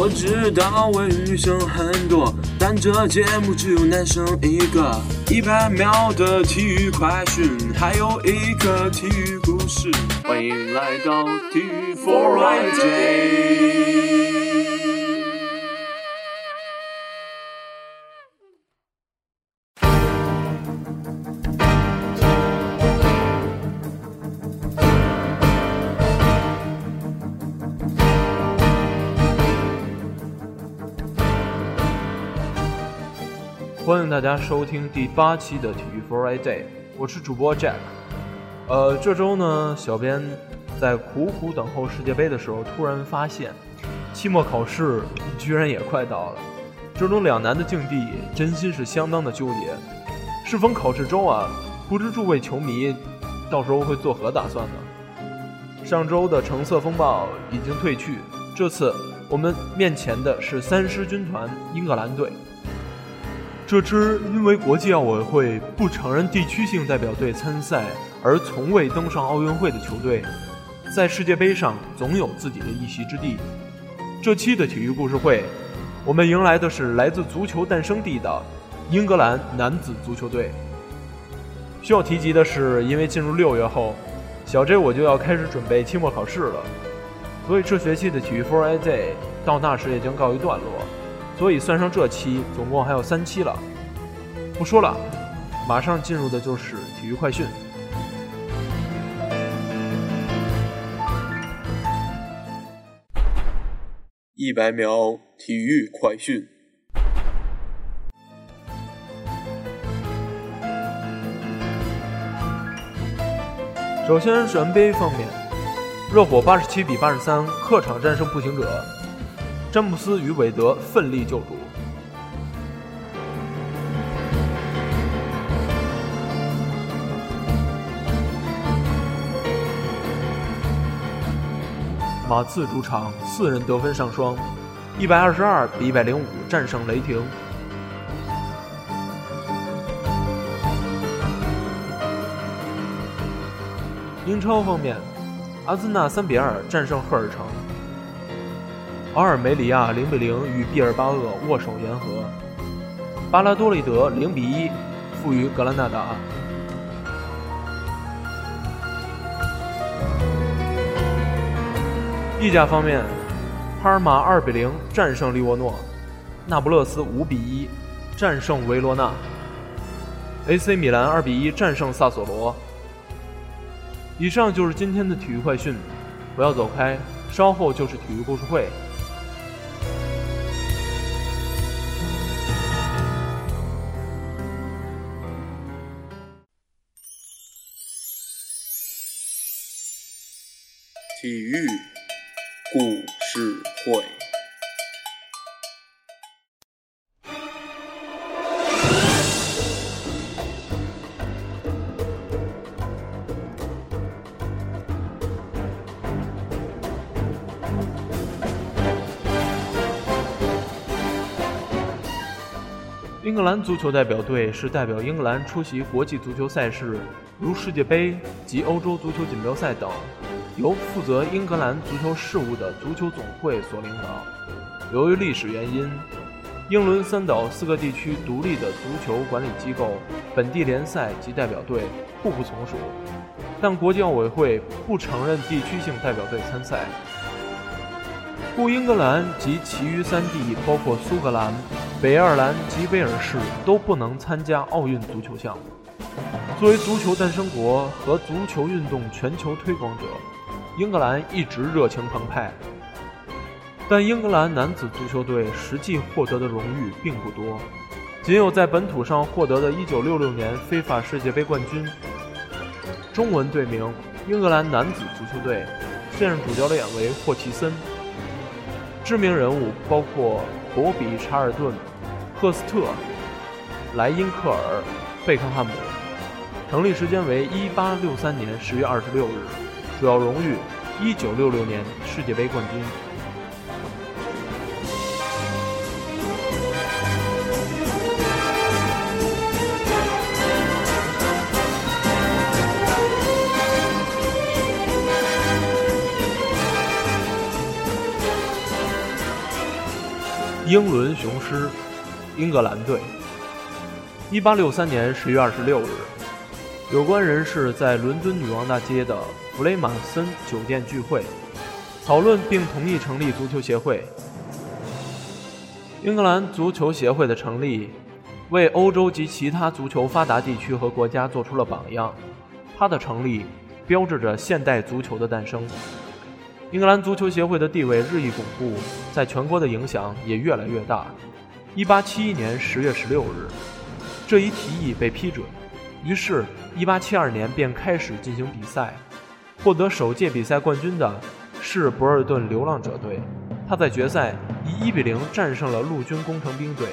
我知道我女生很多，但这节目只有男生一个。一百秒的体育快讯，还有一个体育故事。欢迎来到体育 for a day。欢迎大家收听第八期的体育 Friday，我是主播 Jack。呃，这周呢，小编在苦苦等候世界杯的时候，突然发现期末考试居然也快到了。这种两难的境地，真心是相当的纠结。适逢考试周啊，不知诸位球迷到时候会作何打算呢？上周的橙色风暴已经退去，这次我们面前的是三狮军团英格兰队。这支因为国际奥委会不承认地区性代表队参赛而从未登上奥运会的球队，在世界杯上总有自己的一席之地。这期的体育故事会，我们迎来的是来自足球诞生地的英格兰男子足球队。需要提及的是，因为进入六月后，小 J 我就要开始准备期末考试了，所以这学期的体育 f o r a Day 到那时也将告一段落。所以算上这期，总共还有三期了。不说了，马上进入的就是体育快讯。一百秒体育快讯。首先是 NBA 方面，热火八十七比八十三客场战胜步行者。詹姆斯与韦德奋力救主。马刺主场四人得分上双，一百二十二比一百零五战胜雷霆。英超方面，阿森纳三比二战胜赫尔城。阿尔梅里亚零比零与毕尔巴鄂握手言和，巴拉多利德零比一负于格兰纳达。意甲方面，帕尔马二比零战胜利沃诺，那不勒斯五比一战胜维罗纳，AC 米兰二比一战胜萨索罗。以上就是今天的体育快讯，不要走开，稍后就是体育故事会。体育故事会。英格兰足球代表队是代表英格兰出席国际足球赛事，如世界杯及欧洲足球锦标赛等。由负责英格兰足球事务的足球总会所领导。由于历史原因，英伦三岛四个地区独立的足球管理机构、本地联赛及代表队互不从属，但国际奥委会不承认地区性代表队参赛，故英格兰及其余三地，包括苏格兰、北爱尔兰及威尔士，都不能参加奥运足球项目。作为足球诞生国和足球运动全球推广者。英格兰一直热情澎湃，但英格兰男子足球队实际获得的荣誉并不多，仅有在本土上获得的1966年非法世界杯冠军。中文队名：英格兰男子足球队，现任主教练为霍奇森。知名人物包括博比·查尔顿、赫斯特、莱因克尔、贝克汉姆。成立时间为1863年10月26日。主要荣誉：一九六六年世界杯冠军。英伦雄狮——英格兰队。一八六三年十月二十六日，有关人士在伦敦女王大街的弗雷马森酒店聚会，讨论并同意成立足球协会。英格兰足球协会的成立，为欧洲及其他足球发达地区和国家做出了榜样。它的成立，标志着现代足球的诞生。英格兰足球协会的地位日益巩固，在全国的影响也越来越大。一八七一年十月十六日，这一提议被批准，于是，一八七二年便开始进行比赛。获得首届比赛冠军的是博尔顿流浪者队。他在决赛以一比零战胜了陆军工程兵队，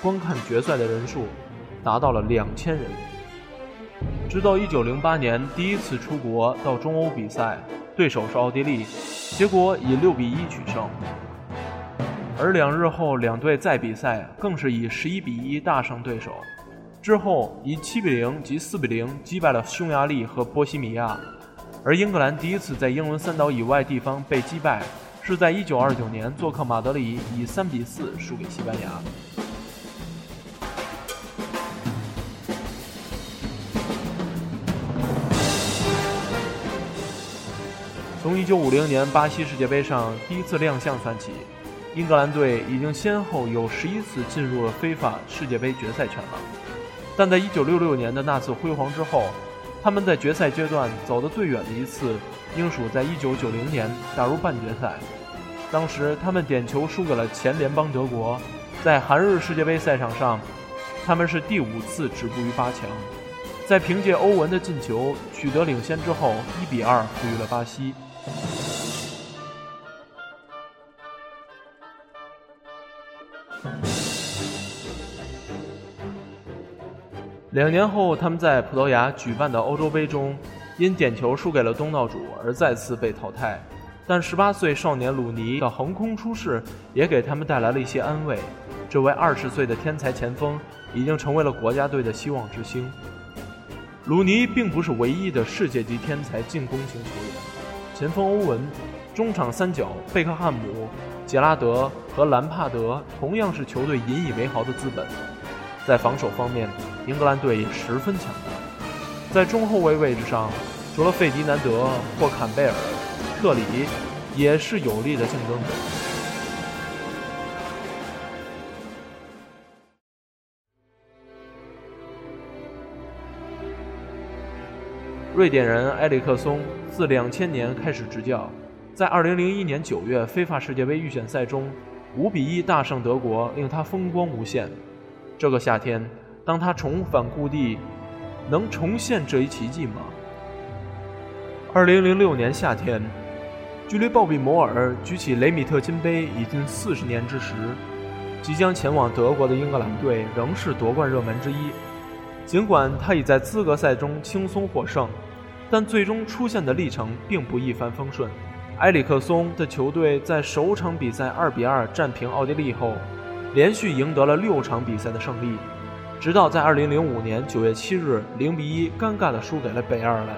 观看决赛的人数达到了两千人。直到一九零八年第一次出国到中欧比赛，对手是奥地利，结果以六比一取胜。而两日后两队再比赛，更是以十一比一大胜对手，之后以七比零及四比零击败了匈牙利和波西米亚。而英格兰第一次在英伦三岛以外地方被击败。是在1929年做客马德里，以3比4输给西班牙。从1950年巴西世界杯上第一次亮相算起，英格兰队已经先后有11次进入了非法世界杯决赛圈了。但在1966年的那次辉煌之后，他们在决赛阶段走得最远的一次，应属在1990年打入半决赛。当时他们点球输给了前联邦德国，在韩日世界杯赛场上，他们是第五次止步于八强。在凭借欧文的进球取得领先之后，一比二负于了巴西。两年后，他们在葡萄牙举办的欧洲杯中，因点球输给了东道主而再次被淘汰。但18岁少年鲁尼的横空出世，也给他们带来了一些安慰。这位20岁的天才前锋，已经成为了国家队的希望之星。鲁尼并不是唯一的世界级天才进攻型球员，前锋欧文、中场三角贝克汉姆、杰拉德和兰帕德同样是球队引以为豪的资本。在防守方面，英格兰队也十分强大。在中后卫位置上，除了费迪南德或坎贝尔，特里也是有力的竞争者。瑞典人埃里克松自两千年开始执教，在二零零一年九月非法世界杯预选赛中，五比一大胜德国，令他风光无限。这个夏天，当他重返故地，能重现这一奇迹吗？二零零六年夏天，距离鲍比摩尔举起雷米特金杯已近四十年之时，即将前往德国的英格兰队仍是夺冠热门之一。尽管他已在资格赛中轻松获胜，但最终出现的历程并不一帆风顺。埃里克松的球队在首场比赛二比二战平奥地利后。连续赢得了六场比赛的胜利，直到在2005年9月7日0比1尴尬地输给了北爱尔兰。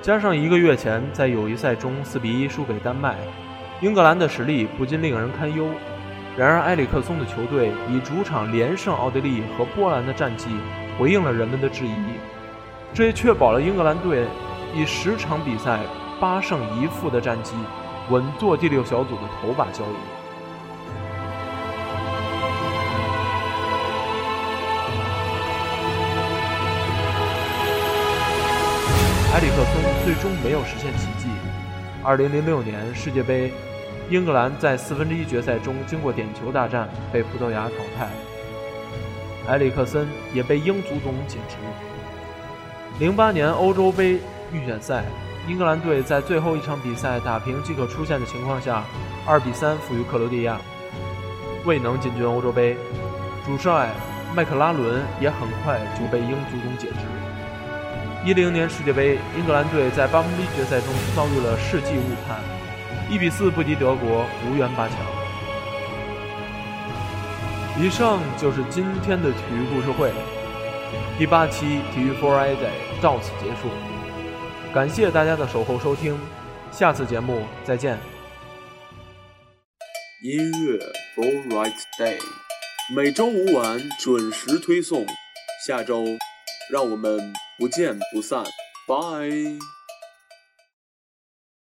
加上一个月前在友谊赛中4比1输给丹麦，英格兰的实力不禁令人堪忧。然而，埃里克松的球队以主场连胜奥地利和波兰的战绩回应了人们的质疑，这也确保了英格兰队以十场比赛八胜一负的战绩稳坐第六小组的头把交椅。埃里克森最终没有实现奇迹。2006年世界杯，英格兰在四分之一决赛中经过点球大战被葡萄牙淘汰，埃里克森也被英足总解职。08年欧洲杯预选赛，英格兰队在最后一场比赛打平即可出线的情况下，2比3负于克罗地亚，未能进军欧洲杯。主帅麦克拉伦也很快就被英足总解职。一零年世界杯，英格兰队在八分之一决赛中遭遇了世纪误判，一比四不敌德国，无缘八强。以上就是今天的体育故事会，第八期体育 Friday 到此结束，感谢大家的守候收听，下次节目再见。音乐 Friday 每周五晚准时推送，下周让我们不见不散，拜。